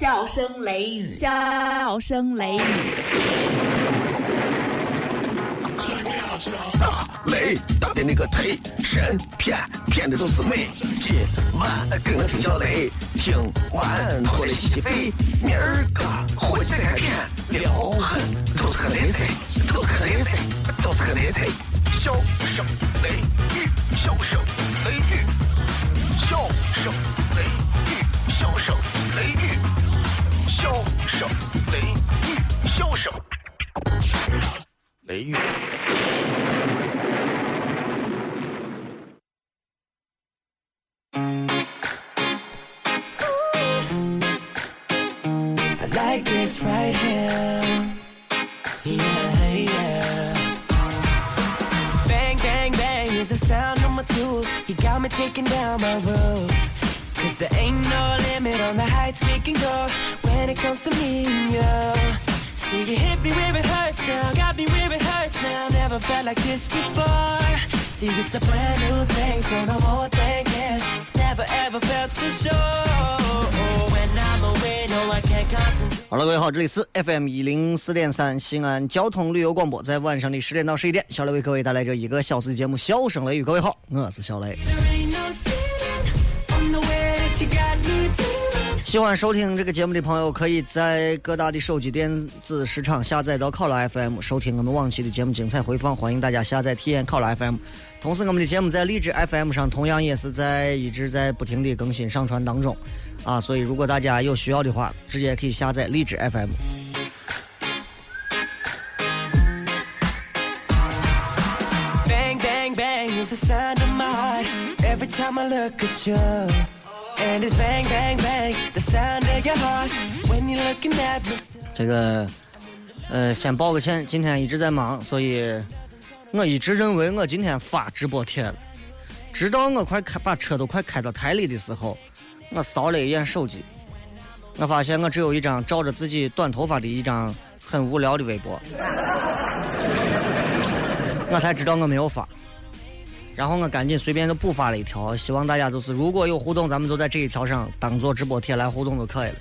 笑声雷雨，笑声雷雨。大雷大的那个忒神骗骗的都是美。今晚跟我听小雷，听完过来洗洗肺。明儿个回去再开片，撩狠都是个雷菜，都是个雷菜，都是个雷菜。笑声雷雨，笑声雷雨，笑声 got me taking down my roof. Cause there ain't no limit on the heights we can go when it comes to me and you. See, you hit me where it hurts now, got me where it hurts now. Never felt like this before. See, it's a brand new thing, so no more thinking. Never ever felt so sure. When I'm away, no, I can't concentrate. 好了，各位好，这里是 FM 一零四点三西安交通旅游广播，在晚上的十点到十一点，小雷为各位带来这一个小时的节目《笑声雷雨》。各位好，我是小雷。喜欢收听这个节目的朋友，可以在各大的手机电子市场下载到考拉 FM，收听我们往期的节目精彩回放。欢迎大家下载体验考拉 FM。同时，我们的节目在荔枝 FM 上同样也是在一直在不停的更新上传当中，啊，所以如果大家有需要的话，直接可以下载荔枝 FM。bang bang bang，有淡淡的爱，every time I look at you. And it's bang, bang, bang, the sound of your heart when you're looking at me. 这个，呃，先道个歉，今天一直在忙，所以我一直认为我今天发直播贴了，直到我快开把车都快开到台里的时候，我扫了一眼手机，我发现我只有一张照着自己短头发的一张很无聊的微博，我才知道我没有发。然后我赶紧随便就补发了一条，希望大家就是如果有互动，咱们就在这一条上当做直播贴来互动就可以了。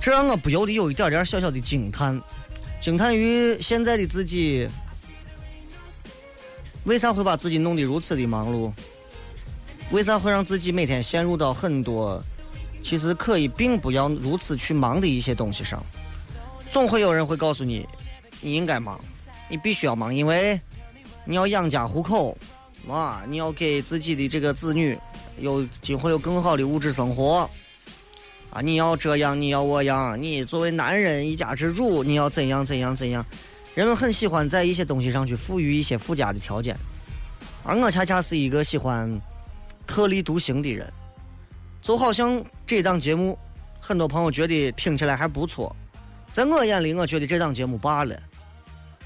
这让我不由得有一点点小小的惊叹，惊叹于现在的自己为啥会把自己弄得如此的忙碌？为啥会让自己每天陷入到很多其实可以并不要如此去忙的一些东西上？总会有人会告诉你，你应该忙，你必须要忙，因为你要养家糊口，啊，你要给自己的这个子女有今后有更好的物质生活。啊，你要这样，你要我样，你作为男人一家之主，你要怎样怎样怎样。人们很喜欢在一些东西上去赋予一些附加的条件，而我恰恰是一个喜欢特立独行的人。就好像这档节目，很多朋友觉得听起来还不错，在我眼里，我觉得这档节目罢了。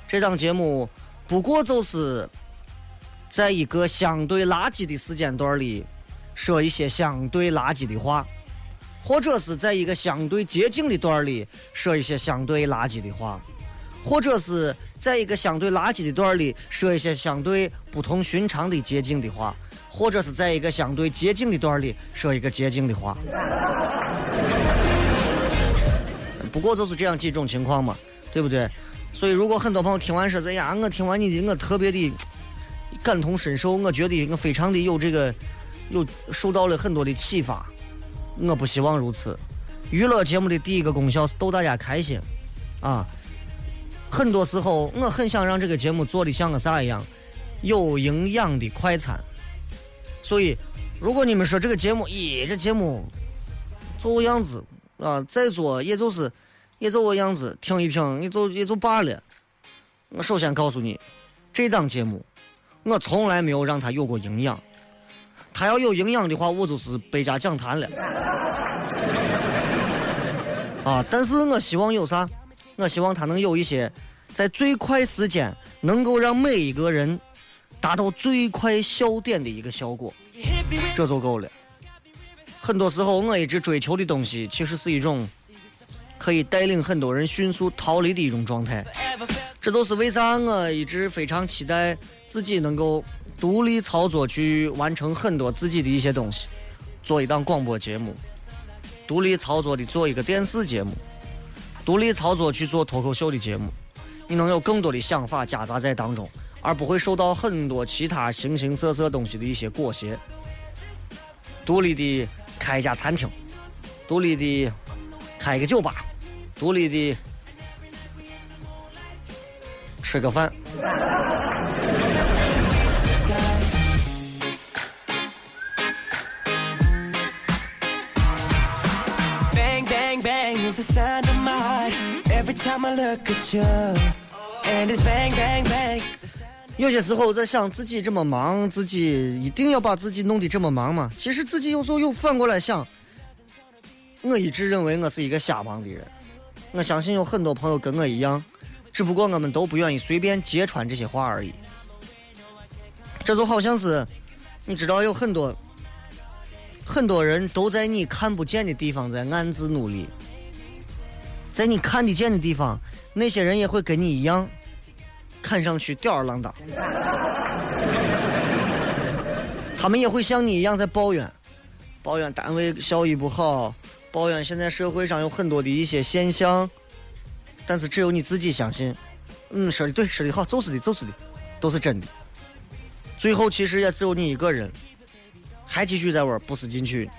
这档节目不过就是在一个相对垃圾的时间段里，说一些相对垃圾的话。或者是在一个相对洁净的段里说一些相对垃圾的话，或者是在一个相对垃圾的段里说一些相对不同寻常的洁净的话，或者是在一个相对洁净的段里说一个洁净的话。不过就是这样几种情况嘛，对不对？所以如果很多朋友听完说，哎呀，我听完你的，我特别的感同身受，我觉得我非常的有这个，有受到了很多的启发。我不希望如此。娱乐节目的第一个功效是逗大家开心，啊，很多时候我很想让这个节目做的像个啥一样，有营养的快餐。所以，如果你们说这个节目，咦，这节目做个样子啊，再做也就是也做个样子，听一听也就也就罢了。我首先告诉你，这档节目我从来没有让他有过营养。他要有营养的话，我就是百家讲坛了。啊！但是我希望有啥？我希望他能有一些在最快时间能够让每一个人达到最快笑点的一个效果，这就够了。很多时候，我一直追求的东西，其实是一种可以带领很多人迅速逃离的一种状态。这都是为啥我一直非常期待自己能够。独立操作去完成很多自己的一些东西，做一档广播节目，独立操作的做一个电视节目，独立操作去做脱口秀的节目，你能有更多的想法夹杂在当中，而不会受到很多其他形形色色东西的一些裹挟。独立的开一家餐厅，独立的开一个酒吧，独立的吃个饭。Bang is the sound of my heart every time I look at you. And it's bang, bang, bang. 有些时候在想自己这么忙，自己一定要把自己弄得这么忙吗？其实自己有时候又反过来想，我一直认为我是一个瞎忙的人。我相信有很多朋友跟我一样，只不过我们都不愿意随便揭穿这些话而已。这就好像是，你知道有很多很多人都在你看不见的地方在暗自努力，在你看得见的地方，那些人也会跟你一样。看上去吊儿郎当，他们也会像你一样在抱怨，抱怨单位效益不好，抱怨现在社会上有很多的一些现象，但是只有你自己相信，嗯，说的对，说的好，就是的，就是的，都是真的。最后其实也只有你一个人，还继续在玩不思进取。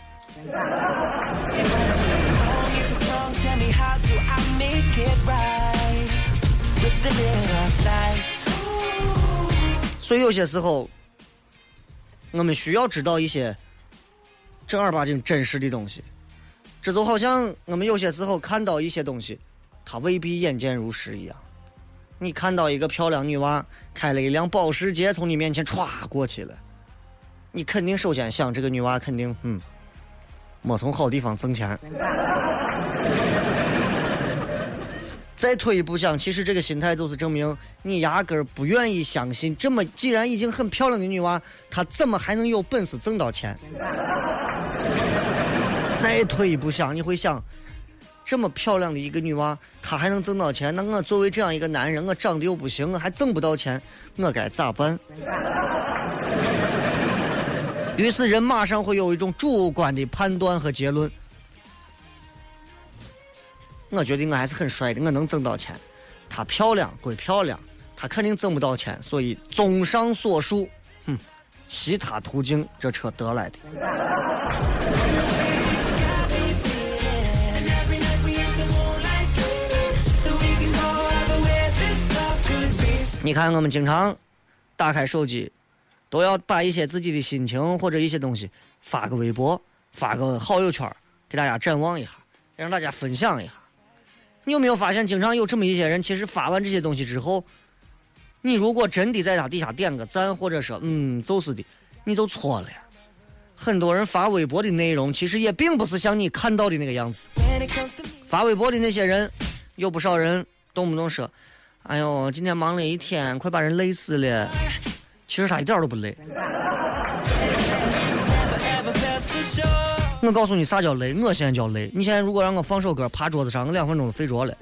所以有些时候，我们需要知道一些正儿八经真实的东西。这就好像我们有些时候看到一些东西，它未必眼见如实一样。你看到一个漂亮女娃开了一辆保时捷从你面前歘过去了，你肯定首先想这个女娃肯定嗯，没从好地方挣钱。再退一步想，其实这个心态就是证明你压根儿不愿意相信，这么既然已经很漂亮的女娃，她怎么还能有本事挣到钱？再退一步想，你会想，这么漂亮的一个女娃，她还能挣到钱，那我作为这样一个男人，我长得又不行，我还挣不到钱，我该咋办？于是人马上会有一种主观的判断和结论。我觉得我还是很帅的，我能挣到钱。她漂亮归漂亮，她肯定挣不到钱，所以综上所述，哼，其他途径这车得来的。你看，我们经常打开手机，都要把一些自己的心情或者一些东西发个微博，发个好友圈，给大家展望一下，让大家分享一下。你有没有发现，经常有这么一些人，其实发完这些东西之后，你如果真的在他底下点个赞，或者说嗯就是的，你就错了呀。很多人发微博的内容，其实也并不是像你看到的那个样子。发微博的那些人，有不少人动不动说：“哎呦，今天忙了一天，快把人累死了。”其实他一点都不累。我告诉你啥叫累，我现在叫累。你现在如果让我放首歌，趴桌子上，我两分钟就睡着了。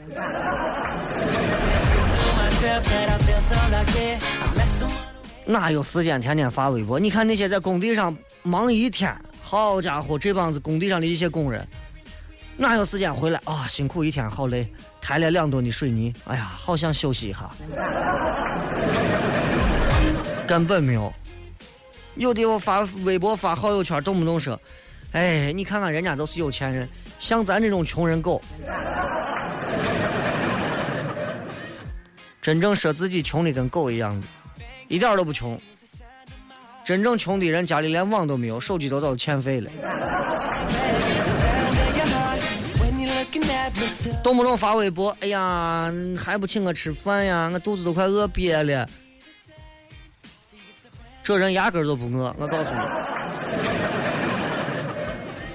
哪有时间天天发微博？你看那些在工地上忙一天，好家伙，这帮子工地上的一些工人，哪有时间回来啊？辛苦一天，好累，抬了两吨的水泥，哎呀，好想休息一下，根本没有。有的我发微博、发好友圈，动不动说，哎，你看看人家都是有钱人，像咱这种穷人狗，真正说自己穷的跟狗一样的。一点儿都不穷。真正穷的人家里连网都没有，手机都早欠费了，动不动发微博，哎呀，还不请我吃饭呀？我肚子都快饿瘪了。这人压根儿就不饿，我告诉你，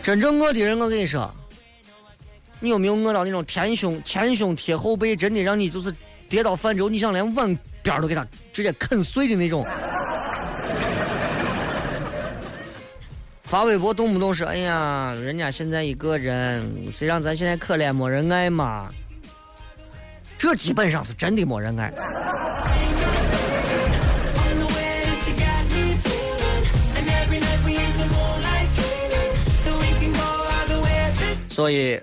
真正饿的人，我跟你说，你有没有饿到那种前胸前胸贴后背，真的让你就是跌倒饭之后，你想连碗边都给他直接啃碎的那种？发微博动不动说：“哎呀，人家现在一个人，谁让咱现在可怜没人爱嘛？”这基本上是真的没人爱。所以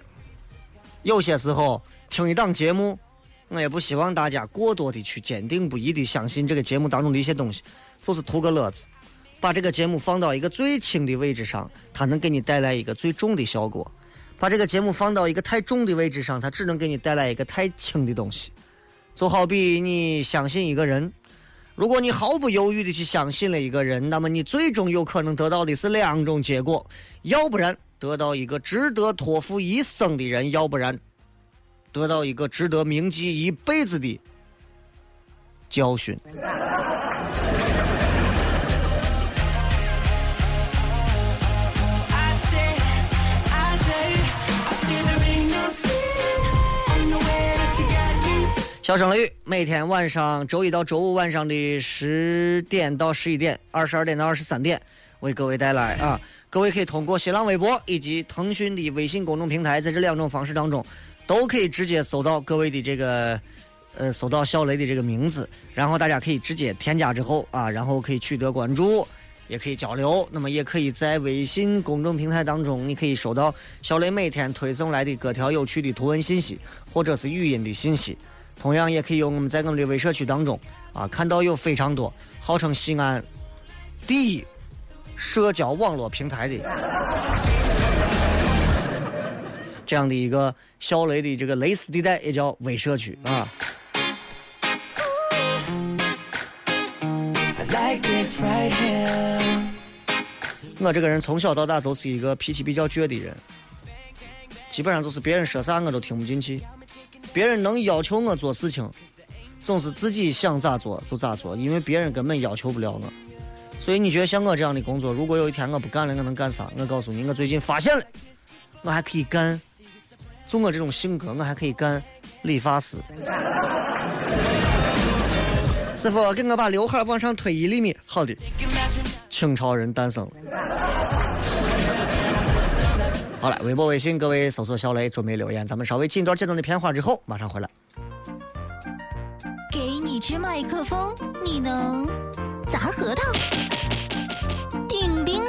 有些时候听一档节目，我也不希望大家过多的去坚定不移的相信这个节目当中的一些东西，就是图个乐子。把这个节目放到一个最轻的位置上，它能给你带来一个最重的效果；把这个节目放到一个太重的位置上，它只能给你带来一个太轻的东西。就好比你相信一个人，如果你毫不犹豫的去相信了一个人，那么你最终有可能得到的是两种结果：要不然得到一个值得托付一生的人，要不然得到一个值得铭记一辈子的教训。小声雷雨，每天晚上周一到周五晚上的十点到十一点，二十二点到二十三点，为各位带来啊。各位可以通过新浪微博以及腾讯的微信公众平台，在这两种方式当中，都可以直接搜到各位的这个呃，搜到小雷的这个名字，然后大家可以直接添加之后啊，然后可以取得关注，也可以交流。那么也可以在微信公众平台当中，你可以收到小雷每天推送来的各条有趣的图文信息，或者是语音的信息。同样也可以用我们在我们的微社区当中啊，看到有非常多号称西安第一社交网络平台的这样的一个小雷的这个蕾丝地带，也叫微社区啊。I like this right here. 我这个人从小到大都是一个脾气比较倔的人，基本上就是别人说啥我都听不进去，别人能要求我做事情，总是自己想咋做就咋做，因为别人根本要求不了我。所以你觉得像我这样的工作，如果有一天我不干了，我能干啥？我告诉你，我最近发现了，我还可以干，就我这种性格，我还可以干理发师。师傅，给我把刘海往上推一厘米。好的，清朝人诞生了。好了，微博、微信，各位搜索“小雷”，准备留言。咱们稍微进一段简短的片花之后，马上回来。给你支麦克风，你能砸核桃、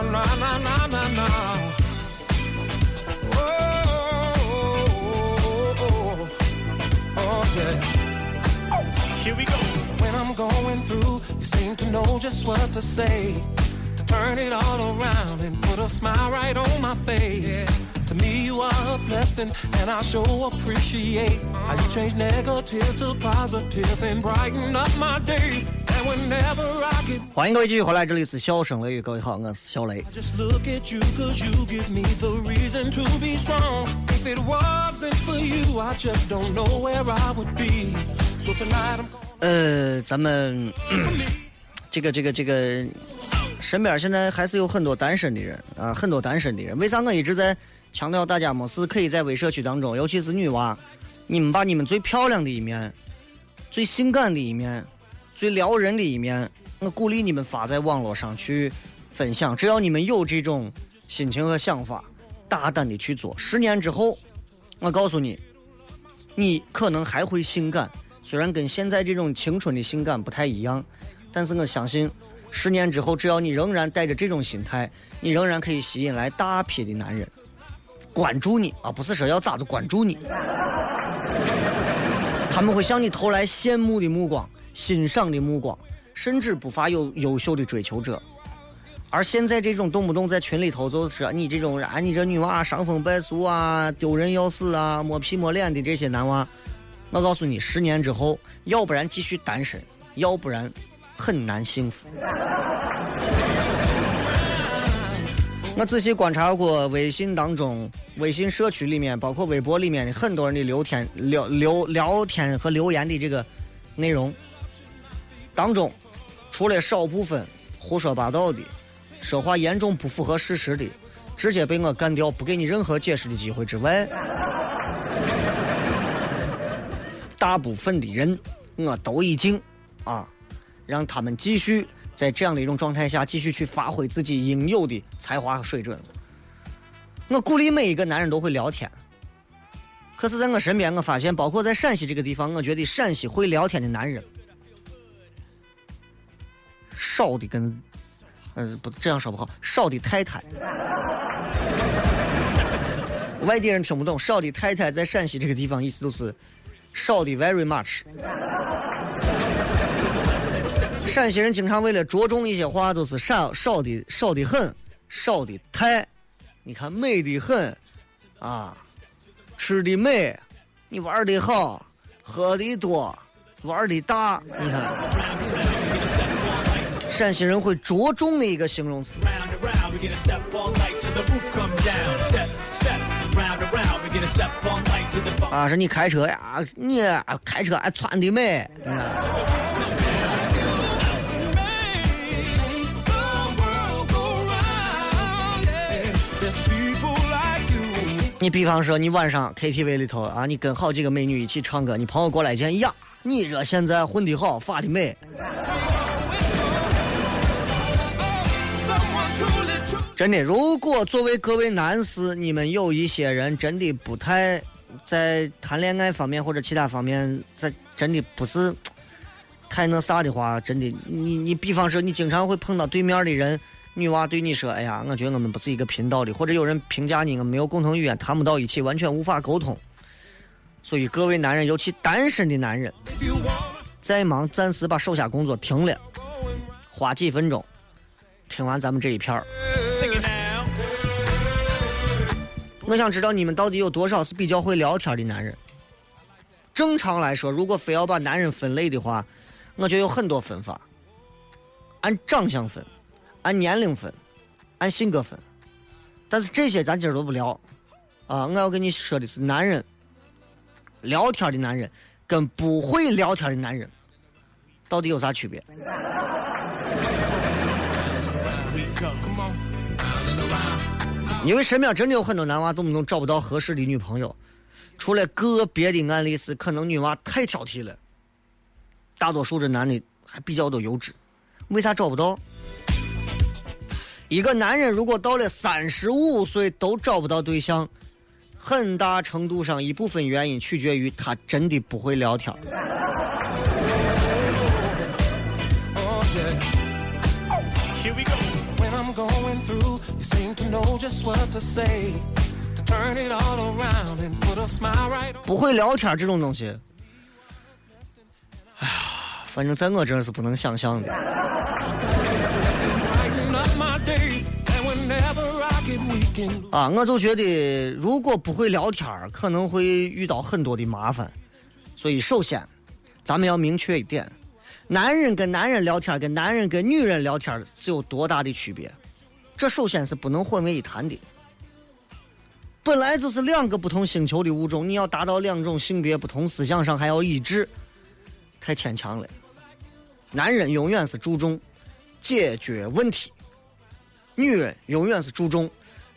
Na na na na na na na. Oh, oh, oh, oh, yeah. Here we go. When I'm going through, you seem to know just what to say. To turn it all around and put a smile right on my face. To me, you are a blessing, and I sure appreciate how you change negative to positive and brighten up my day. 欢迎各位继续回来，这里是笑声雷雨，各位好，我是小雷。呃，咱们这个这个这个身边现在还是有很多单身的人啊，很多单身的人。为啥我一直在强调大家没事可以在微社区当中，尤其是女娃，你们把你们最漂亮的一面、最性感的一面、最撩人的一面，我鼓励你们发在网络上去分享。只要你们有这种心情和想法，大胆的去做。十年之后，我告诉你，你可能还会性感，虽然跟现在这种青春的性感不太一样，但是我相信，十年之后，只要你仍然带着这种心态，你仍然可以吸引来大批的男人关注你啊，不是说要咋子关注你，他们会向你投来羡慕的目光、欣赏的目光，甚至不乏有优秀的追求者。而现在这种动不动在群里头就是说你这种啊，你这女娃伤风败俗啊、丢人要死啊、摸皮摸脸的这些男娃，我告诉你，十年之后，要不然继续单身，要不然很难幸福。我仔细观察过微信当中、微信社区里面，包括微博里面的很多人的聊天、聊聊聊天和留言的这个内容当中，除了少部分胡说八道的、说话严重不符合事实的，直接被我干掉，不给你任何解释的机会之外，大部分的人我都已经啊，让他们继续在这样的一种状态下继续去发挥自己应有的才华和水准。我鼓励每一个男人都会聊天，可是在我身边，我发现，包括在陕西这个地方，我觉得陕西会聊天的男人少的跟，嗯，不这样说不好，少的太太。外地人听不懂，少的太太在陕西这个地方意思就是少的 very much。陕西人经常为了着重一些话，就是少少的少的很，少的太。你看美的很，啊，吃的美，你玩的好，喝的多，玩的大。你看，陕西人会着重的一个形容词。啊，是你开车呀，你开车还穿的美。你比方说，你晚上 KTV 里头啊，你跟好几个美女一起唱歌，你朋友过来见呀，你这现在混的好，发的美。真的，如果作为各位男士，你们有一些人真的不太在谈恋爱方面或者其他方面，在真的不是 太那啥的话，真的，你你比方说，你经常会碰到对面的人。女娃对你说：“哎呀，我觉得我们不是一个频道的，或者有人评价你，我们没有共同语言，谈不到一起，完全无法沟通。所以各位男人，尤其单身的男人，再忙暂时把手下工作停了，花几分钟听完咱们这一片儿。我想知道你们到底有多少是比较会聊天的男人。正常来说，如果非要把男人分类的话，我觉得有很多分法，按长相分。”按年龄分，按性格分，但是这些咱今儿都不聊，啊，我要跟你说的是，男人聊天的男人跟不会聊天的男人到底有啥区别？因为身边真的有很多男娃动不动找不到合适的女朋友，除了个别的案例是可能女娃太挑剔了，大多数这男的还比较多优质，为啥找不到？一个男人如果到了三十五岁都找不到对象，很大程度上一部分原因取决于他真的不会聊天。不会聊天这种东西，哎呀，反正在我这儿是不能想象的。啊，我就觉得如果不会聊天可能会遇到很多的麻烦。所以，首先，咱们要明确一点：男人跟男人聊天跟男人跟女人聊天是有多大的区别？这首先是不能混为一谈的。本来就是两个不同星球的物种，你要达到两种性别不同思想上还要一致，太牵强了。男人永远是注重解决问题。女人永远是注重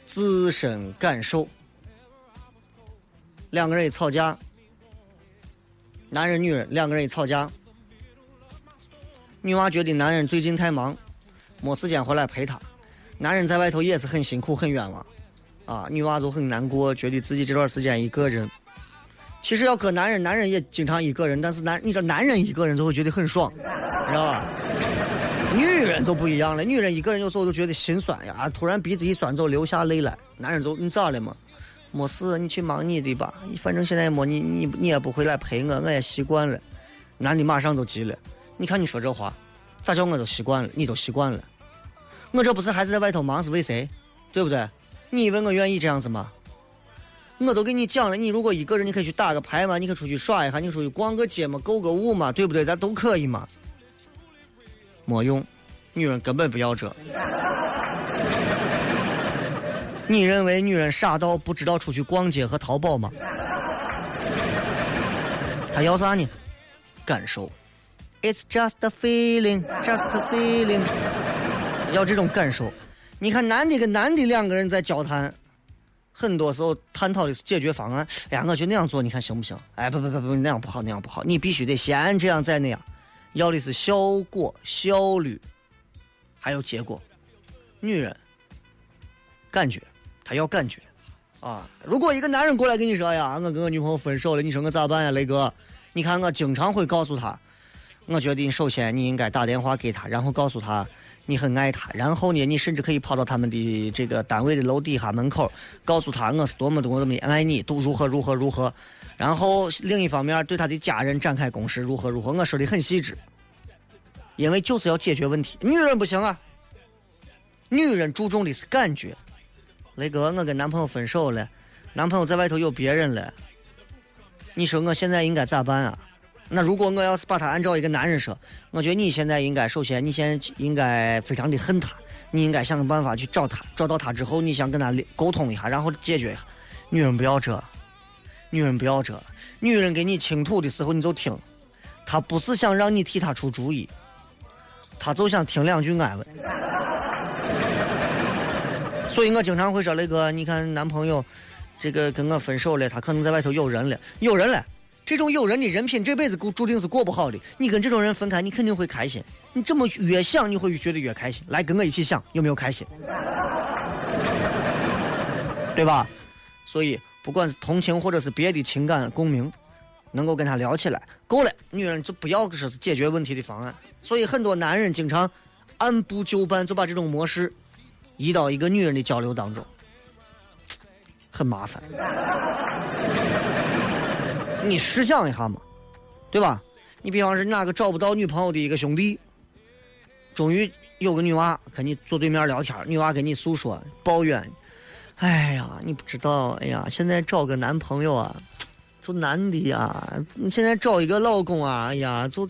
自身感受。两个人一吵架，男人、女人两个人一吵架，女娃觉得男人最近太忙，没时间回来陪她；男人在外头也是很辛苦、很冤枉，啊，女娃就很难过，觉得自己这段时间一个人。其实要搁男人，男人也经常一个人，但是男，你说男人一个人就会觉得很爽，你知道吧？女人就不一样了，女人一个人有时候都觉得心酸呀，突然鼻子一酸就流下泪来。男人就你咋了嘛？没事，你去忙你的吧，反正现在没你，你你也不回来陪我，我也习惯了。男的马上就急了，你看你说这话，咋叫我都习惯了，你都习惯了。我这不是还是在外头忙是为谁？对不对？你以为我愿意这样子吗？我都给你讲了，你如果一个人，你可以去打个牌嘛，你可以出去耍一下，你出去逛个街嘛，购个物嘛，对不对？咱都可以嘛。没用，女人根本不要这。你认为女人傻到不知道出去逛街和淘宝吗？她要啥呢？感受。It's just a feeling, just a feeling。要这种感受。你看男的跟男的两个人在交谈，很多时候探讨的是解决方案。哎呀，我觉得那样做，你看行不行？哎，不不不不，那样不好，那样不好。你必须得先这样再那样，要的是效果、效率，还有结果。女人感觉，她要感觉啊。如果一个男人过来跟你说：“哎呀，我跟我女朋友分手了，你说我咋办呀，雷哥？”你看，我经常会告诉他，我觉得首先你应该打电话给他，然后告诉他你很爱他，然后呢，你甚至可以跑到他们的这个单位的楼底下门口，告诉他我是多么多么的爱你，都如何如何如何。然后另一方面对他的家人展开攻势，如何如何。我说的很细致，因为就是要解决问题。女人不行啊，女人注重的是感觉。雷哥，我跟男朋友分手了，男朋友在外头有别人了。你说我现在应该咋办啊？那如果我要是把他按照一个男人说，我觉得你现在应该首先，你现在应该非常的恨他，你应该想个办法去找他，找到他之后，你想跟他沟通一下，然后解决一下。女人不要这，女人不要这，女人给你倾吐的时候你就听，她不是想让你替她出主意，她就想听两句安慰。所以我经常会说，雷哥，你看男朋友。这个跟我分手了，他可能在外头有人了，有人了。这种有人的人品，这辈子注注定是过不好的。你跟这种人分开，你肯定会开心。你这么越想，你会觉得越开心。来，跟我一起想，有没有开心？对吧？所以，不管是同情或者是别的情感共鸣，能够跟他聊起来，够了。女人就不要说是解决问题的方案。所以，很多男人经常按部就班，就把这种模式移到一个女人的交流当中。很麻烦，你试想一下嘛，对吧？你比方说哪个找不到女朋友的一个兄弟，终于有个女娃跟你坐对面聊天，女娃跟你诉说抱怨，哎呀，你不知道，哎呀，现在找个男朋友啊，就难的呀，你现在找一个老公啊，哎呀，就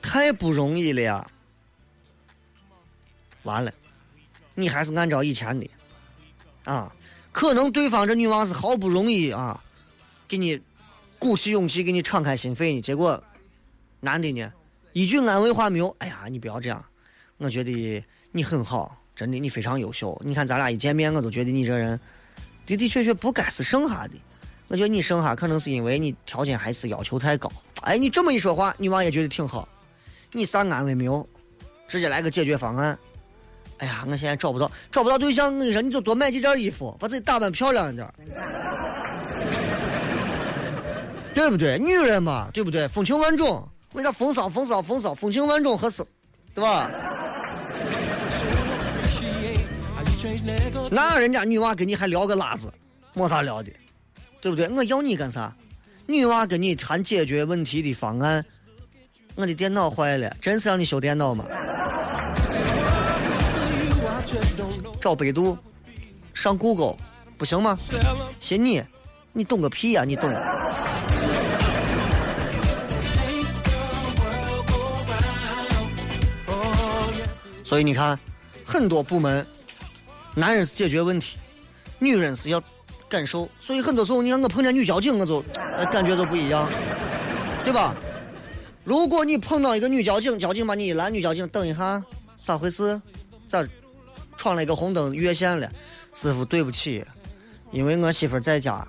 太不容易了呀。完了，你还是按照以前的，啊。可能对方这女娃是好不容易啊，给你鼓起勇气给你敞开心扉呢，结果男的呢一句安慰话没有。哎呀，你不要这样，我觉得你很好，真的你非常优秀。你看咱俩一见面，我都觉得你这人的的确确不该是剩下的。我觉得你剩下可能是因为你条件还是要求太高。哎，你这么一说话，女娃也觉得挺好。你啥安慰没有？直接来个解决方案。哎呀，我现在找不到，找不到对象。我跟你说，你就多买几件衣服，把自己打扮漂亮一点，对不对？女人嘛，对不对？风情万种，为啥风骚风骚风骚，风情万种合适，对吧？那人家女娃跟你还聊个拉子，没啥聊的，对不对？我要你干啥？女娃跟你谈解决问题的方案，我的电脑坏了，真是让你修电脑吗？找百度，上 Google，不行吗？信你，你懂个屁呀！你懂。所以你看，很多部门，男人是解决问题，女人是要感受。所以很多时候，你看我碰见女交警，我就感觉都不一样，对吧？如果你碰到一个女交警，交警把你一拦，女交警等一下，咋回事？咋？闯了一个红灯越线了，师傅对不起，因为我媳妇在家，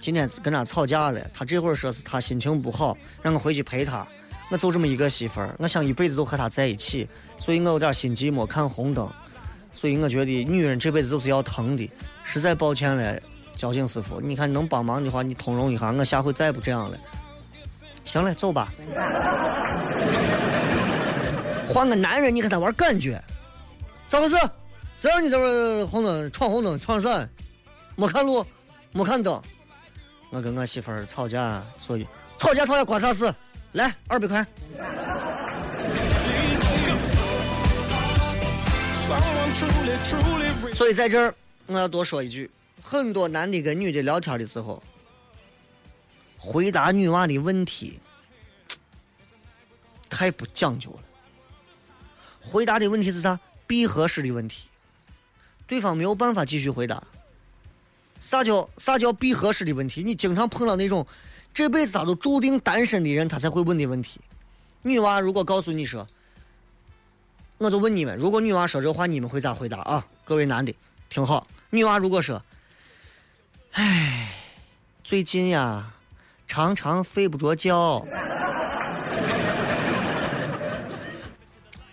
今天跟她吵架了，她这会儿说是她心情不好，让我回去陪她。我就这么一个媳妇儿，我想一辈子都和她在一起，所以我有点心急，没看红灯。所以我觉得女人这辈子都是要疼的，实在抱歉了，交警师傅，你看能帮忙的话，你通融一下，我下回再不这样了。行了，走吧。换个男人，你跟他玩感觉，咋回事？谁让你这边红灯闯红灯闯啥，没看路，没看灯。我跟我媳妇吵架，所以吵架吵架关啥事？来二百块。所以在这儿我要多说一句：很多男的跟女的聊天的时候，回答女娃的问题太不讲究了。回答的问题是啥？闭合式的问题。对方没有办法继续回答。啥叫啥叫闭合式的问题？你经常碰到那种这辈子他都注定单身的人，他才会问的问题。女娃如果告诉你说：“我就问你们，如果女娃说这话，你们会咋回答啊？各位男的，听好，女娃如果说，唉，最近呀，常常睡不着觉，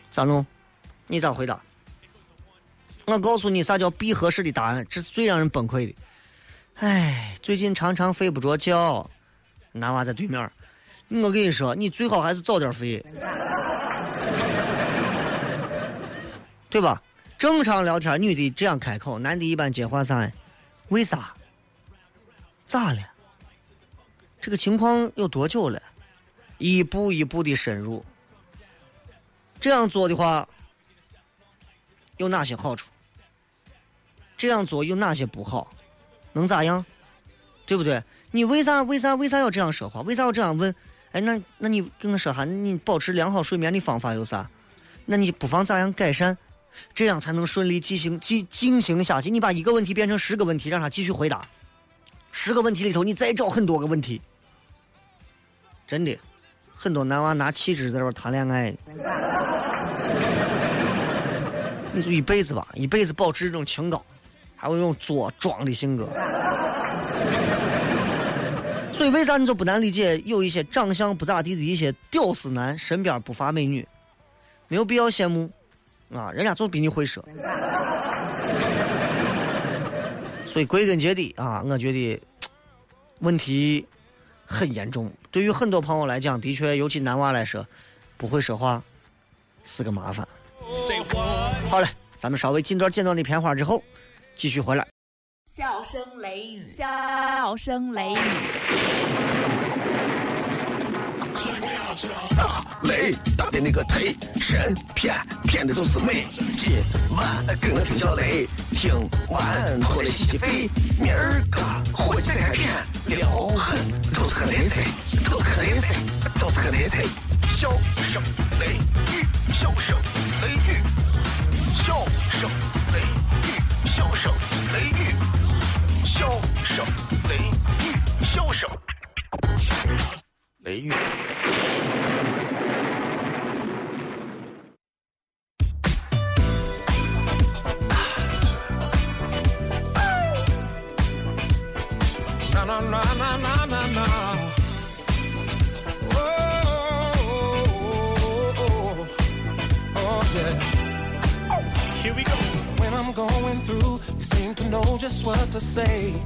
咋弄？你咋回答？我告诉你啥叫闭合式的答案，这是最让人崩溃的。哎，最近常常睡不着觉。男娃在对面，我跟你说，你最好还是早点睡，对吧？正常聊天，女的这样开口，男的一般接话啥？为啥？咋了？这个情况有多久了？一步一步的深入。这样做的话，有哪些好处？这样做有哪些不好？能咋样？对不对？你为啥为啥为啥要这样说话？为啥要这样问？哎，那那你跟我说下，你保持良好睡眠的方法有啥？那你不妨咋样改善？这样才能顺利进行进进行下去。你把一个问题变成十个问题，让他继续回答。十个问题里头，你再找很多个问题。真的，很多男娃拿气质在这谈恋爱。你就一辈子吧，一辈子保持这种清高，还有这种作装的性格。所以为啥你就不难理解？有一些长相不咋地的一些屌丝男身边不乏美女，没有必要羡慕啊，人家就比你会说。所以归根结底啊，我觉得问题很严重。对于很多朋友来讲，的确，尤其男娃来说，不会说话是个麻烦。好嘞，咱们稍微进段简短的片花之后，继续回来。笑声雷雨，笑声雷雨。雷大的那个忒神骗骗的都是美。今晚跟我听小雷，听完过来洗洗肺。明儿个回去再看，撩狠都是个雷菜，都是个雷菜，都是个雷菜。笑声雷雨，笑声雷雨，笑声雷雨，笑声雷雨，笑声雷雨，笑声雷雨。Na na na na na. Oh, oh, oh, oh, yeah. Here we go. When I'm going through, you seem to know just what to say.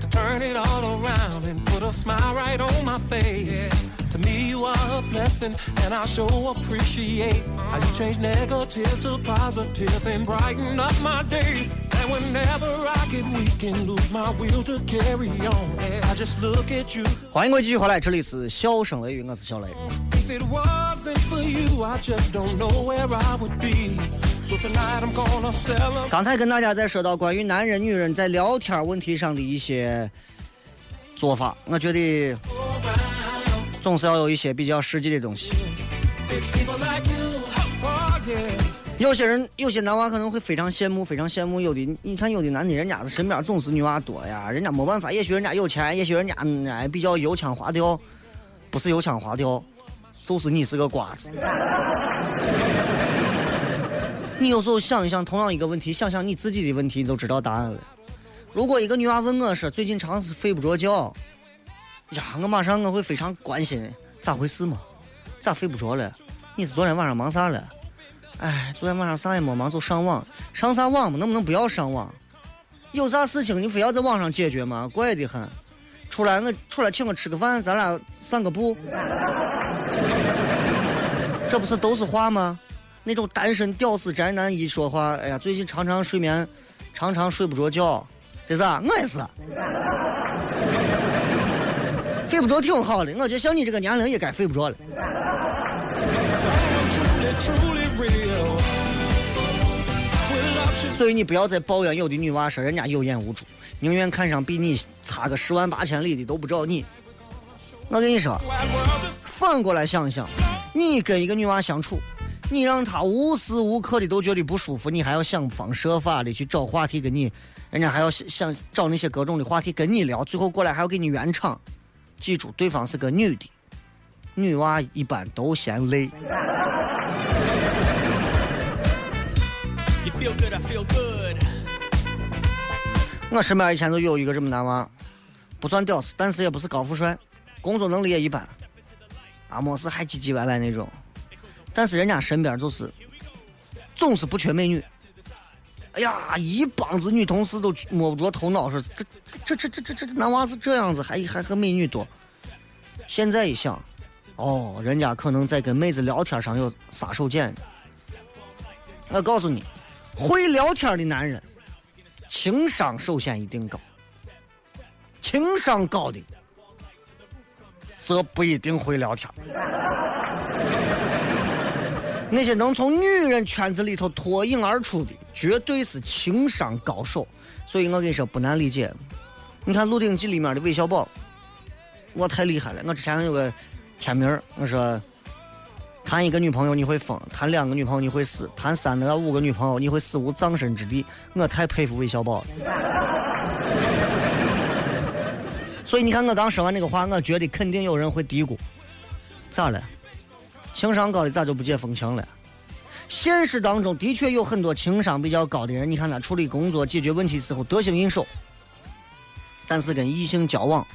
To turn it all around and put a smile right on my face. To me, you are a blessing, and I sure appreciate how you change negative to positive and brighten up my day. 欢迎各位继续回来，这里是笑声雷雨，我是小雷。刚才跟大家在说到关于男人、女人在聊天问题上的一些做法，我觉得总是要有一些比较实际的东西。有些人，有些男娃可能会非常羡慕，非常羡慕有的，你看有的男的，人家身边总是女娃多呀，人家没办法，也许人家有钱，也许人家哎比较油腔滑调，不是油腔滑调，就是你是个瓜子。你有时候想一想，同样一个问题，想想你自己的问题，你就知道答案了。如果一个女娃问我说最近常是睡不着觉，呀，我马上我会非常关心，咋回事嘛？咋睡不着了？你是昨天晚上忙啥了？哎，昨天晚上啥也没忙，就上网，上啥网嘛？能不能不要上网？有啥事情你非要在网上解决吗？怪得很。出来我出来请我吃个饭，咱俩散个步，这不是都是话吗？那种单身屌丝宅男一说话，哎呀，最近常常睡眠，常常睡不着觉，这是我也是，睡不着挺好的，我觉得像你这个年龄也该睡不着了。所以你不要再抱怨有的女娃说人家有眼无珠，宁愿看上比你差个十万八千里的都不找你。我跟你说，反过来想一想，你跟一个女娃相处，你让她无时无刻的都觉得不舒服，你还要想方设法的去找话题跟你，人家还要想想找那些各种的话题跟你聊，最后过来还要给你圆场。记住，对方是个女的，女娃一般都嫌累。我身边以前就有一个这么男娃，不算屌丝，但是也不是高富帅，工作能力也一般，啊，没事还唧唧歪歪那种。但是人家身边就是总是不缺美女。哎呀，一帮子女同事都摸不着头脑，说这这这这这这这男娃子这样子，还还和美女多。现在一想，哦，人家可能在跟妹子聊天上有杀手锏。我告诉你，会聊天的男人，情商首先一定高。情商高的，则不一定会聊天。那些能从女人圈子里头脱颖而出的，绝对是情商高手。所以我跟你说，不难理解。你看《鹿鼎记》里面的韦小宝，我太厉害了。我之前有个签名我说：谈一个女朋友你会疯，谈两个女朋友你会死，谈三个、五个女朋友你会死无葬身之地。我太佩服韦小宝了。所以你看，我刚说完那个话，我觉得肯定有人会嘀咕：咋了？情商高的咋就不解风情了？现实当中的确有很多情商比较高的人，你看他处理工作、解决问题的时候得心应手，但是跟异性交往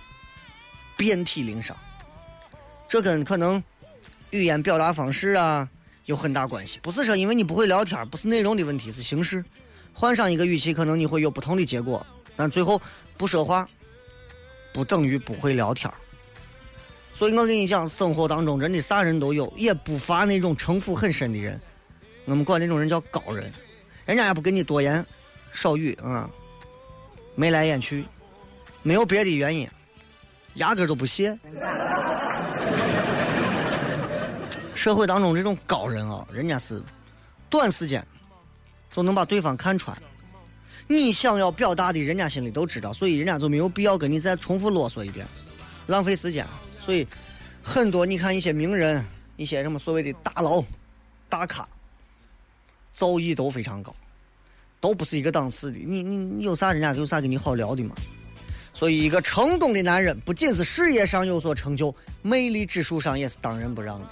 遍体鳞伤。这跟可能语言表达方式啊有很大关系。不是说因为你不会聊天，不是内容的问题，是形式。换上一个语气，可能你会有不同的结果。但最后不说话，不等于不会聊天。所以我跟你讲，生活当中真的啥人都有，也不乏那种城府很深的人。我们管那种人叫高人，人家也不跟你多言少语啊，眉来眼去，没有别的原因，压根都不屑。社会当中这种高人啊，人家是短时间就能把对方看穿。你想要表达的，人家心里都知道，所以人家就没有必要跟你再重复啰嗦一遍，浪费时间。所以，很多你看一些名人，一些什么所谓的大佬、大咖，造诣都非常高，都不是一个档次的。你你你有啥人家有啥跟你好聊的嘛？所以，一个成功的男人，不仅是事业上有所成就，魅力指数上也是当仁不让的，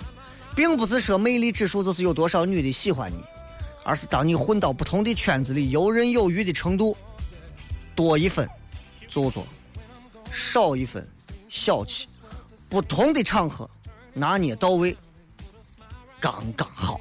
并不是说魅力指数就是有多少女的喜欢你，而是当你混到不同的圈子里，游刃有余的程度多一分做作，少一分小气。不同的场合拿捏到位，刚刚好。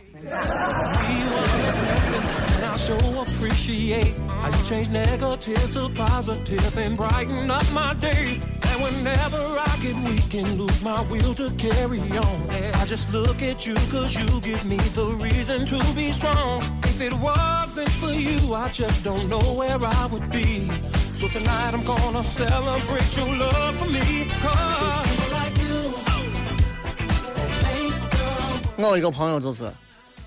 I sure appreciate how you change negative to positive and brighten up my day. And whenever I get weak and lose my will to carry on, I just look at you cause you give me the reason to be strong. If it wasn't for you, I just don't know where I would be. So tonight I'm gonna celebrate your love for me. Cause people like you, they make the 我有一个朋友就是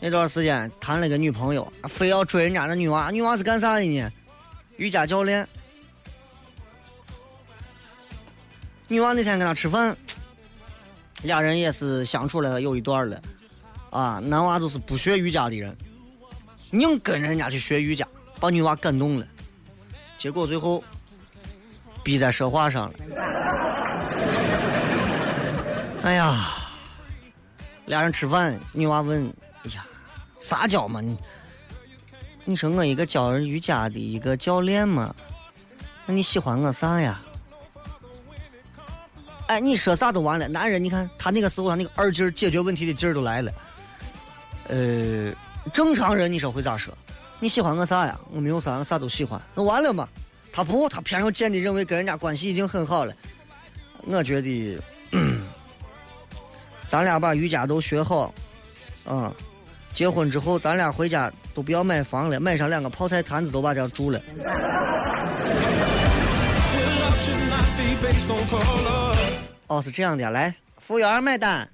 那段时间谈了个女朋友，非要追人家那女娃，女娃是干啥的呢？瑜伽教练。 女娃那天跟他吃饭，俩人也是相处了有一段了，啊，男娃就是不学瑜伽的人，硬跟人家去学瑜伽，把女娃感动了，结果最后逼在说话上了。哎呀！俩人吃饭，女娃问：“哎呀，撒娇嘛你？你说我一个教瑜伽的一个教练嘛，那你喜欢我啥呀？”哎，你说啥都完了。男人，你看他那个时候他那个二劲儿解决问题的劲儿都来了。呃，正常人你说会咋说？你喜欢我啥呀？我没有啥，我啥都喜欢。那完了嘛？他不，他偏要坚定认为跟人家关系已经很好了。我觉得。咱俩把瑜伽都学好，啊、结婚之后咱俩回家都不要买房了，买上两个泡菜坛子都把这住了。哦，是这样的，来，服务员买单。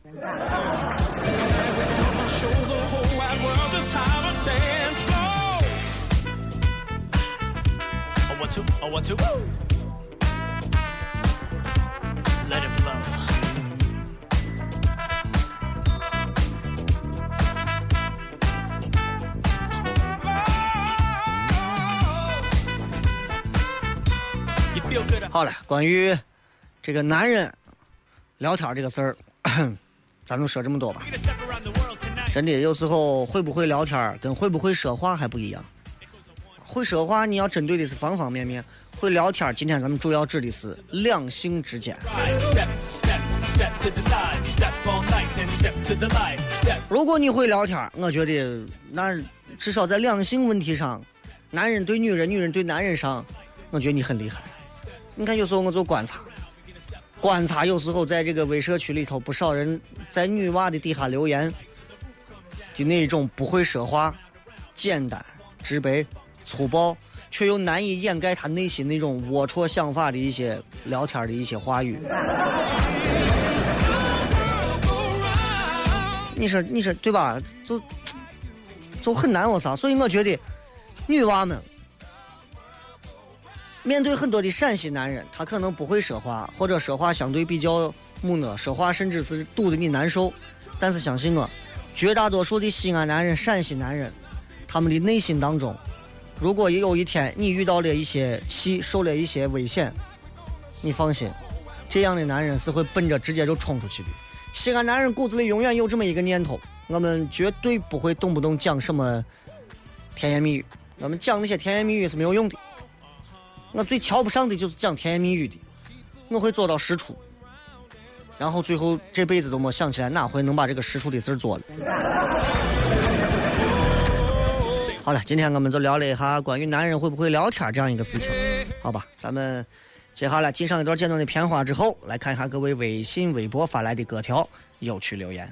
好了，关于这个男人聊天这个事儿，咱就说这么多吧。真的，有时候会不会聊天儿跟会不会说话还不一样会说话，你要针对的是方方面面。会聊天，今天咱们主要指的是两性之间。如果你会聊天，我觉得那至少在两性问题上，男人对女人，女人对男人上，我觉得你很厉害。你看，有时候我做观察，观察有时候在这个微社区里头，不少人在女娃的底下留言的那种不会说话、简单、直白、粗暴，却又难以掩盖他内心那种龌龊想法的一些聊天的一些话语。你说，你说对吧？就就很难我啥，所以我觉得女娃们面对很多的陕西男人，他可能不会说话，或者说话相对比较木讷，说话甚至是堵得你难受。但是相信我，绝大多数的西安男人、陕西男人，他们的内心当中，如果也有一天你遇到了一些气，受了一些危险，你放心，这样的男人是会奔着直接就冲出去的。西安男人骨子里永远有这么一个念头，我们绝对不会动不动讲什么甜言蜜语，我们讲那些甜言蜜语是没有用的。我最瞧不上的就是讲甜言蜜语的，我会做到实处，然后最后这辈子都没想起来哪回能把这个实处的事做了。好了，今天我们就聊了一下关于男人会不会聊天这样一个事情，好吧？咱们接下来进上一段简短的片花之后，来看一下各位微信、微博发来的各条有趣留言。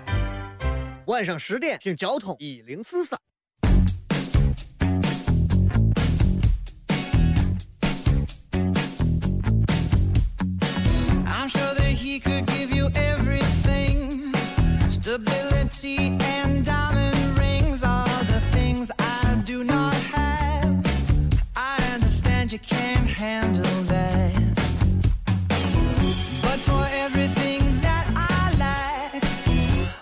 晚上十点听交通一零四三。I'm sure that he could give you everything. Stability and diamond rings are the things I do not have. I understand you can't handle that. But for everything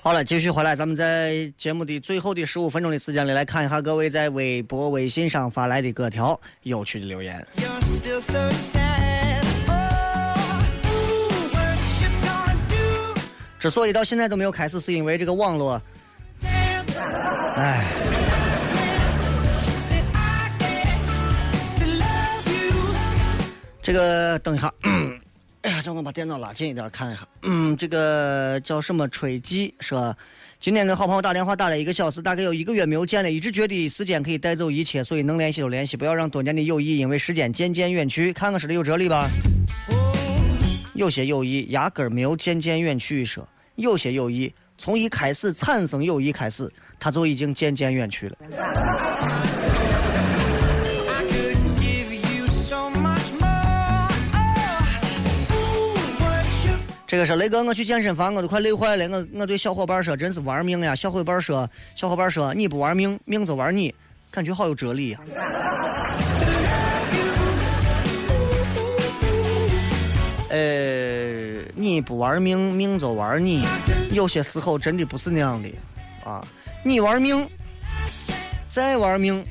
好了，继续回来，咱们在节目的最后的十五分钟的时间里，来看一下各位在微博、微信上发来的各条有趣的留言。so sad. Oh? 之所以到现在都没有开始，是因为这个网络哎.这个等一下，哎呀，叫我把电脑拉近一点看一下。嗯，这个叫什么吹记说，今天跟好朋友打电话打了一个小时，大概有一个月没有见了，一直觉得时间可以带走一切，所以能联系就联系，不要让多年的友谊因为时间渐渐远去。看我说的有哲理吧？有些友谊压根儿没有渐渐远去说，有些友谊从一开始产生友谊开始，它就已经渐渐远去了。这个是雷哥，我去健身房，我都快累坏了。我我对小伙伴说，真是玩命呀！小伙伴说，小伙伴说，你不玩命，命就玩你，感觉好有哲理呀。呃，你不玩命，命就玩你。有些时候真的不是那样的啊！你玩命，再玩命，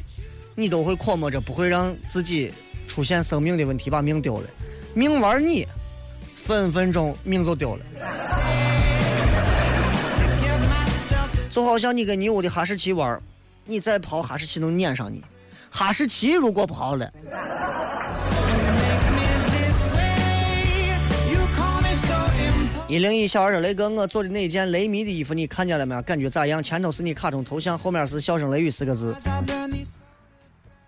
你都会琢磨着不会让自己出现生命的问题，把命丢了。命玩你，分分钟命就丢了。就好像你跟你屋的哈士奇玩，你再跑，哈士奇能撵上你。哈士奇如果跑了，一零一小二说雷哥，我做的那件雷米的衣服你看见了没有？感觉咋样？前头是你卡通头像，后面是“笑声雷雨”四个字。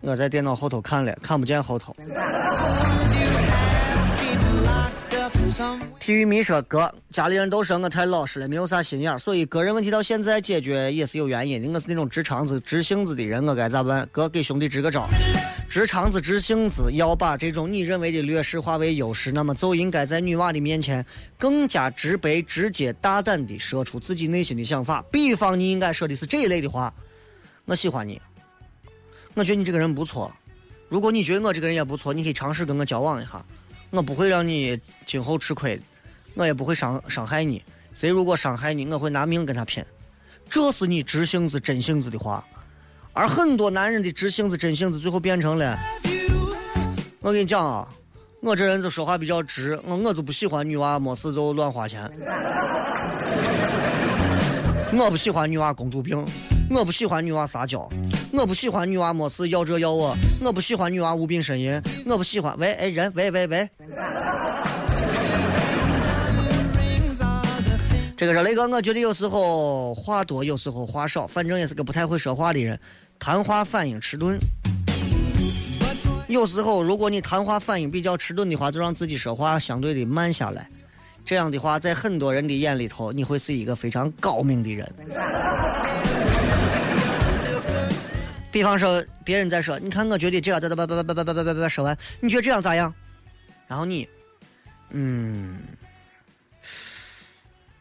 我在电脑后头看了，看不见后头。体育迷说哥，家里人都说我太老实了，没有啥心眼，所以个人问题到现在解决也是有原因的。我是那种直肠子、直性子的人，我该咋办？哥给兄弟支个招，直肠子、直性子，要把这种你认为的劣势化为优势，那么就应该在女娃的面前更加直白、直接、大胆地说出自己内心的想法。比方，你应该说的是这一类的话：我喜欢你，我觉得你这个人不错，如果你觉得我这个人也不错，你可以尝试跟我交往一下，我不会让你今后吃亏，我也不会伤伤害你。谁如果伤害你，我会拿命跟他拼。这是你直性子、真性子的话。而很多男人的直性子、真性子，最后变成了，我跟你讲啊，我这人就说话比较直，我我就不喜欢女娃没事就乱花钱，我不喜欢女娃公主病，我不喜欢女娃撒娇，我不喜欢女娃没事要这要我，我不喜欢女娃无病呻吟，我不喜欢喂哎人喂喂喂。这个是雷哥，我觉得有时候话多，有时候话少，反正也是个不太会说话的人，谈话反应迟钝。有时候，如果你谈话反应比较迟钝的话，就让自己说话相对的慢下来。这样的话，在很多人的眼里头，你会是一个非常高明的人。比方说，别人在说，你看，我觉得这样，哒哒叭叭叭叭叭叭叭叭说完，你觉得这样咋样？然后你，嗯。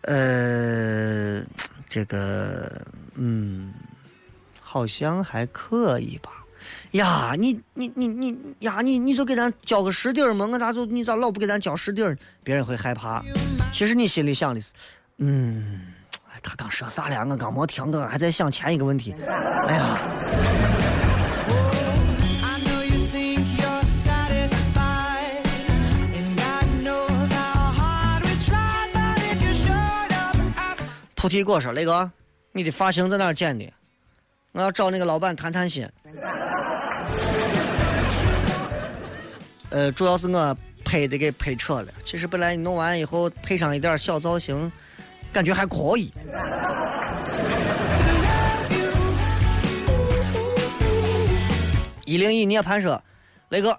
呃，这个，嗯，好像还可以吧。呀，你你你你呀，你你就给咱交个实底儿嘛，我咋就你咋老不给咱交实底儿？别人会害怕。其实你心里想的是，嗯，他刚说啥了？我刚没听，我还在想前一个问题。哎呀。菩提果说：“雷哥，你的发型在哪儿剪的？我要找那个老板谈谈心。呃，主要是我拍的给拍扯了。其实本来你弄完以后配上一点小造型，感觉还可以。”一零一涅槃说：“雷哥，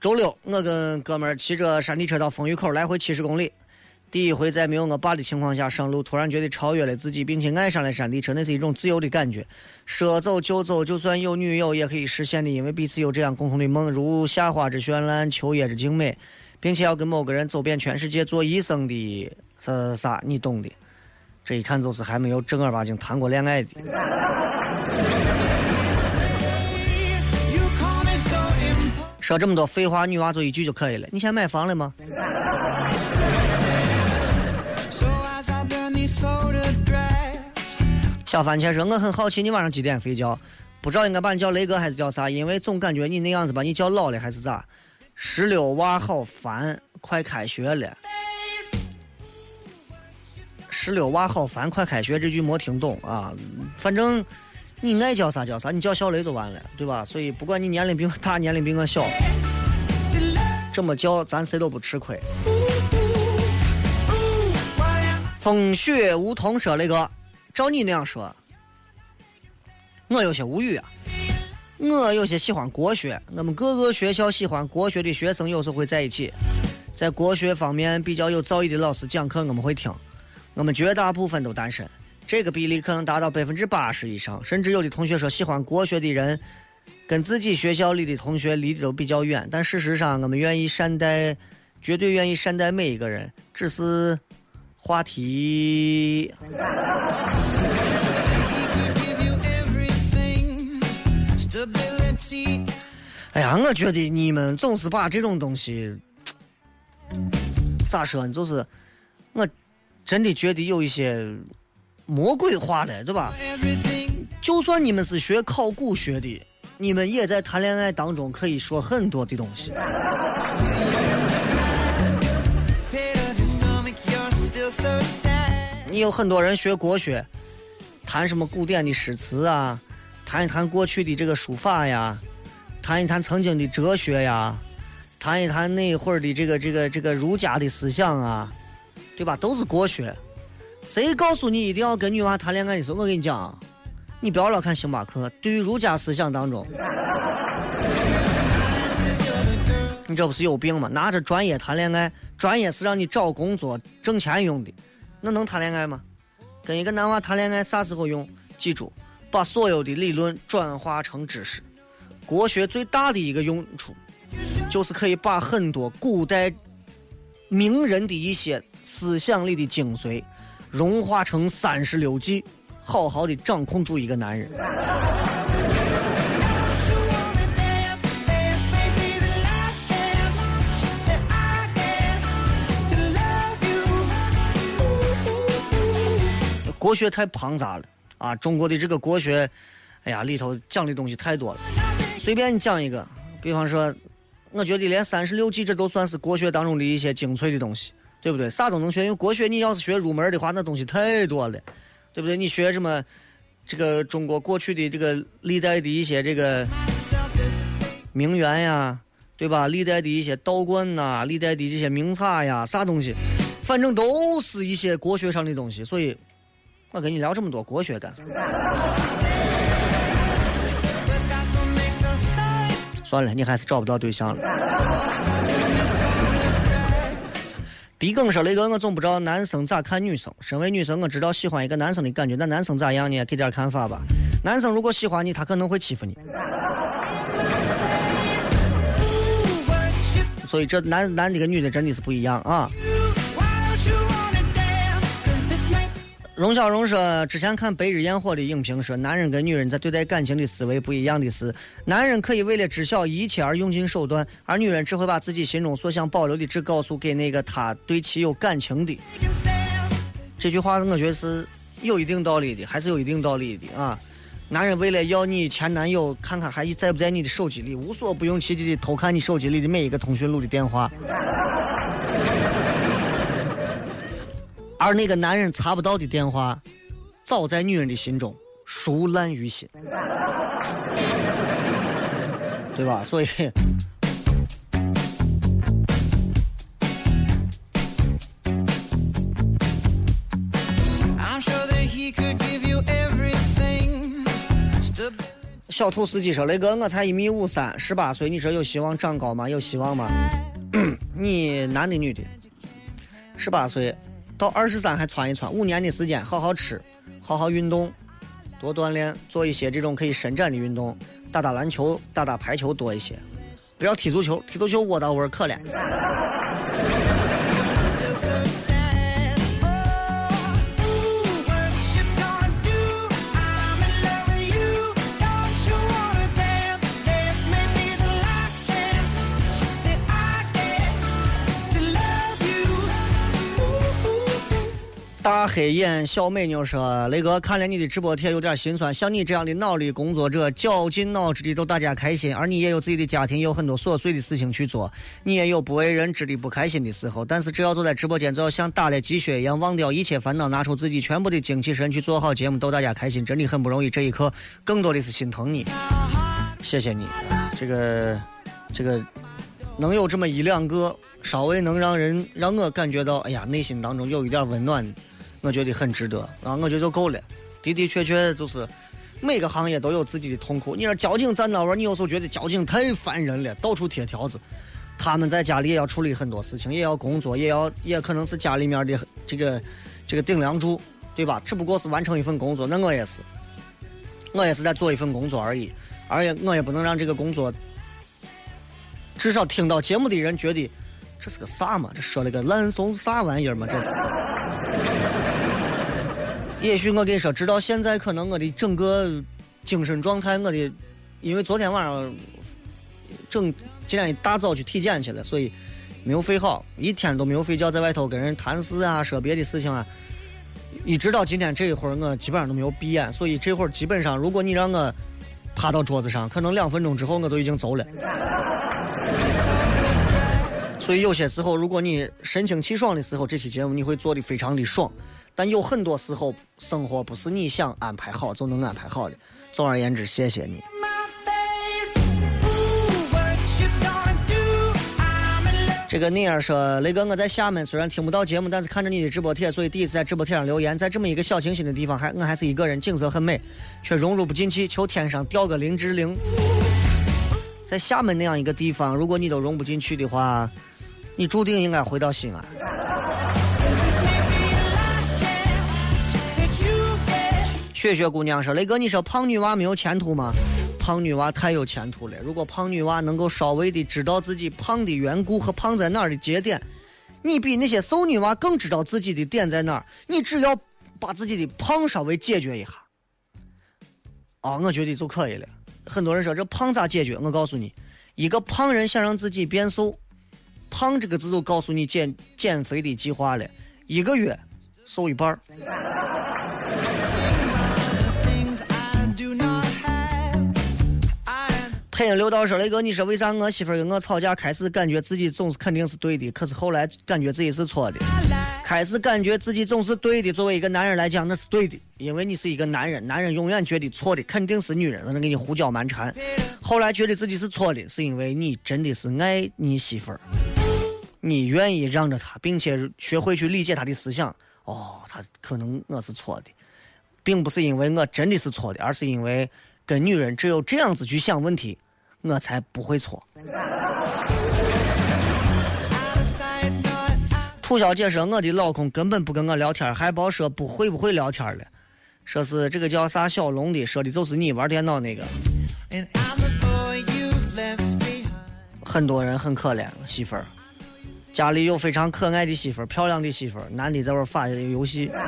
周六我跟哥们儿骑着山地车到丰峪口，来回七十公里。”第一回在没有我爸的情况下上路，突然觉得超越了自己，并且爱上了山地车，那是一种自由的感觉。说走就走，就算有女友也可以实现的，因为彼此有这样共同的梦，如夏花之绚烂，秋叶之静美，并且要跟某个人走遍全世界，做一生的啥啥啥，你懂的。这一看就是还没有正儿八经谈过恋爱的。说这么多废话，女娃就一句就可以了。你先买房了吗？小番茄说：“我很好奇，你晚上几点睡觉？不知道应该把你叫雷哥还是叫啥？因为总感觉你那样子把你叫老了还是咋？十六娃好烦，快开学了。十六娃好烦，快开学这句没听懂啊。反正你爱叫啥叫啥，你叫小雷就完了，对吧？所以不管你年龄比我大，年龄比我小，这么叫咱谁都不吃亏。风雪梧桐说雷哥。”照你那样说，我有些无语啊。我有些喜欢国学，我们各个学校喜欢国学的学生有时候会在一起，在国学方面比较有造诣的老师讲课，我们会听。我们绝大部分都单身，这个比例可能达到百分之八十以上，甚至有的同学说喜欢国学的人，跟自己学校里的同学离得都比较远。但事实上，我们愿意善待，绝对愿意善待每一个人，只是。话题。哎呀，我觉得你们总是把这种东西咋说呢？就是真的觉得有一些魔鬼化了，对吧？就算你们是学考古学的，你们也在谈恋爱当中可以说很多的东西。你有很多人学国学，谈什么古典的诗词啊，谈一谈过去的这个书法呀，谈一谈曾经的哲学呀，谈一谈那会儿的这个这个这个儒家的思想啊，对吧？都是国学。谁告诉你一定要跟女娃谈恋爱的时候，我跟你讲，你不要老看星巴克。对于儒家思想当中，你这不是有病吗？拿着专业谈恋爱，专业是让你找工作挣钱用的。那能谈恋爱吗？跟一个男娃谈恋爱啥时候用？记住，把所有的理论转化成知识。国学最大的一个用处，就是可以把很多古代名人的一些思想里的精髓融化成三十六计，好好的掌控住一个男人。国学太庞杂了啊，中国的这个国学，哎呀，里头讲的东西太多了，随便你讲一个，比方说，我觉得连三十六计这都算是国学当中的一些精粹的东西。对不对？啥都能学，因为国学你要是学入门的话，那东西太多了，对不对？你学什么？这个中国过去的这个历代的一些这个名媛呀，对吧？历代的一些道观呐，历代的这些名刹呀，啥东西，反正都是一些国学上的东西。所以，我跟你聊这么多国学干啥？算了，你还是找不到对象了。狄更说：“雷哥，我总不知道男生咋看女生。身为女生，我知道喜欢一个男生的感觉，那男生咋样呢？给点看法吧。男生如果喜欢你，他可能会欺负你。所以这男男的跟女的真的是不一样啊。”荣小荣说：“之前看《白日焰火》的影评说，男人跟女人在对待感情的思维不一样的是，男人可以为了知晓一切而用尽手段，而女人只会把自己心中所想保留的只告诉给那个他对其有感情的。”这句话我觉得是有一定道理的，还是有一定道理的啊！男人为了要你前男友看看还在不在你的手机里，无所不用其极的偷看你手机里的每一个通讯录的电话。而那个男人查不到的电话，早在女人的心中熟烂于心，对吧？所以，小兔司机说：“雷哥，我才一米五三，十八岁，你说有希望长高吗？有希望吗？你男的女的？十八岁。”到二十三还窜一窜，五年的时间，好好吃，好好运动，多锻炼，做一些这种可以伸展的运动，打打篮球，打打排球多一些，不要踢足球，踢足球窝到窝可怜。大黑眼小美妞说：“雷哥，看了你的直播帖，有点心酸。像你这样的脑力工作者，绞尽脑汁的逗大家开心，而你也有自己的家庭，有很多琐碎的事情去做，你也有不为人知的不开心的时候。但是只要坐在直播间，就要像打了鸡血一样，忘掉一切烦恼，拿出自己全部的精气神去做好节目，逗大家开心，真的很不容易。这一刻，更多的是心疼你，谢谢你。这个，这个，能有这么一两个，稍微能让人让我感觉到，哎呀，内心当中有一点温暖。”我觉得很值得，啊，我觉得就够了。的的确确就是每个行业都有自己的痛苦。你说交警站那玩，你有时候觉得交警太烦人了，到处贴条子。他们在家里也要处理很多事情，也要工作，也要也可能是家里面的这个这个顶梁柱，对吧？只不过是完成一份工作。那我也是，我也是在做一份工作而已。而且我也不能让这个工作，至少听到节目的人觉得这是个啥嘛？这说了个烂怂啥玩意儿嘛？这是。也许我跟你说，直到现在，可能我的整个精神状态，我的，因为昨天晚上整今天一大早去体检去了，所以没有睡好，一天都没有睡觉，在外头跟人谈事啊，说别的事情啊。一直到今天这一会儿，我基本上都没有闭眼，所以这会儿基本上，如果你让我趴到桌子上，可能两分钟之后我都已经走了。所以有些时候，如果你神清气爽的时候，这期节目你会做的非常的爽。但有很多时候，生活不是你想安排好就能安排好的。总而言之，谢谢你。这个妮儿说：“雷哥，我在厦门，虽然听不到节目，但是看着你的直播贴，所以第一次在直播贴上留言。在这么一个小清新的地方，还我还是一个人，景色很美，却融入不进去。求天上掉个林志玲。在厦门那样一个地方，如果你都融不进去的话，你注定应该回到西安。”雪雪姑娘说：“雷哥，你说胖女娃没有前途吗？胖女娃太有前途了。如果胖女娃能够稍微的知道自己胖的缘故和胖在哪儿的节点，你比那些瘦女娃更知道自己的点在哪儿。你只要把自己的胖稍微解决一下，啊，我觉得就可以了。很多人说这胖咋解决？我告诉你，一个胖人想让自己变瘦，胖这个字就告诉你减减肥的计划了，一个月瘦一半儿。”黑影刘道说：“雷哥，你说为啥我媳妇儿跟我吵架，开始感觉自己总是肯定是对的，可是后来感觉自己是错的。开始感觉自己总是对的，作为一个男人来讲，那是对的，因为你是一个男人，男人永远觉得错的肯定是女人，在那给你胡搅蛮缠。后来觉得自己是错的，是因为你真的是爱你媳妇儿，你愿意让着她，并且学会去理解她的思想。哦，她可能我是错的，并不是因为我真的是错的，而是因为跟女人只有这样子去想问题，我才不会错。兔小姐说：“我的老公根本不跟我聊天，还报说不会不会聊天了，说是这个叫啥小龙的，说的就是你玩电脑那个。很多人很可怜，媳妇儿家里有非常可爱的媳妇儿，漂亮的媳妇儿，男的在玩发游戏。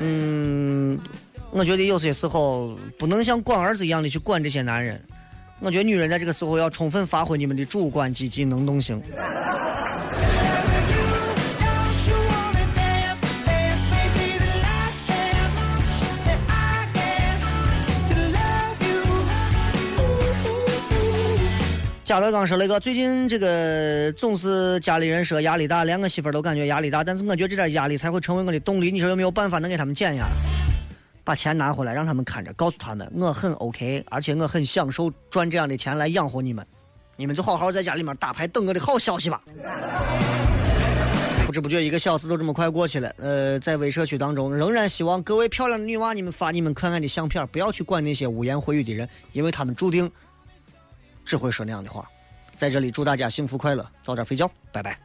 嗯，我觉得有些时候不能像管儿子一样的去管这些男人。我觉得女人在这个时候要充分发挥你们的主观积极能动性。”贾德刚说：“那个最近这个总是家里人说压力大，连我媳妇儿都感觉压力大。但是我觉得这点压力才会成为我的动力。你说有没有办法能给他们减压？把钱拿回来让他们看着，告诉他们我很 OK，而且我很享受赚这样的钱来养活你们。你们就好好在家里面打牌，等我的好消息吧。”不知不觉一个小时都这么快过去了。呃，在微社区当中，仍然希望各位漂亮的女娃，你们发你们可爱的相片，不要去管那些污言秽语的人，因为他们注定。只会说那样的话，在这里祝大家幸福快乐，早点睡觉，拜拜。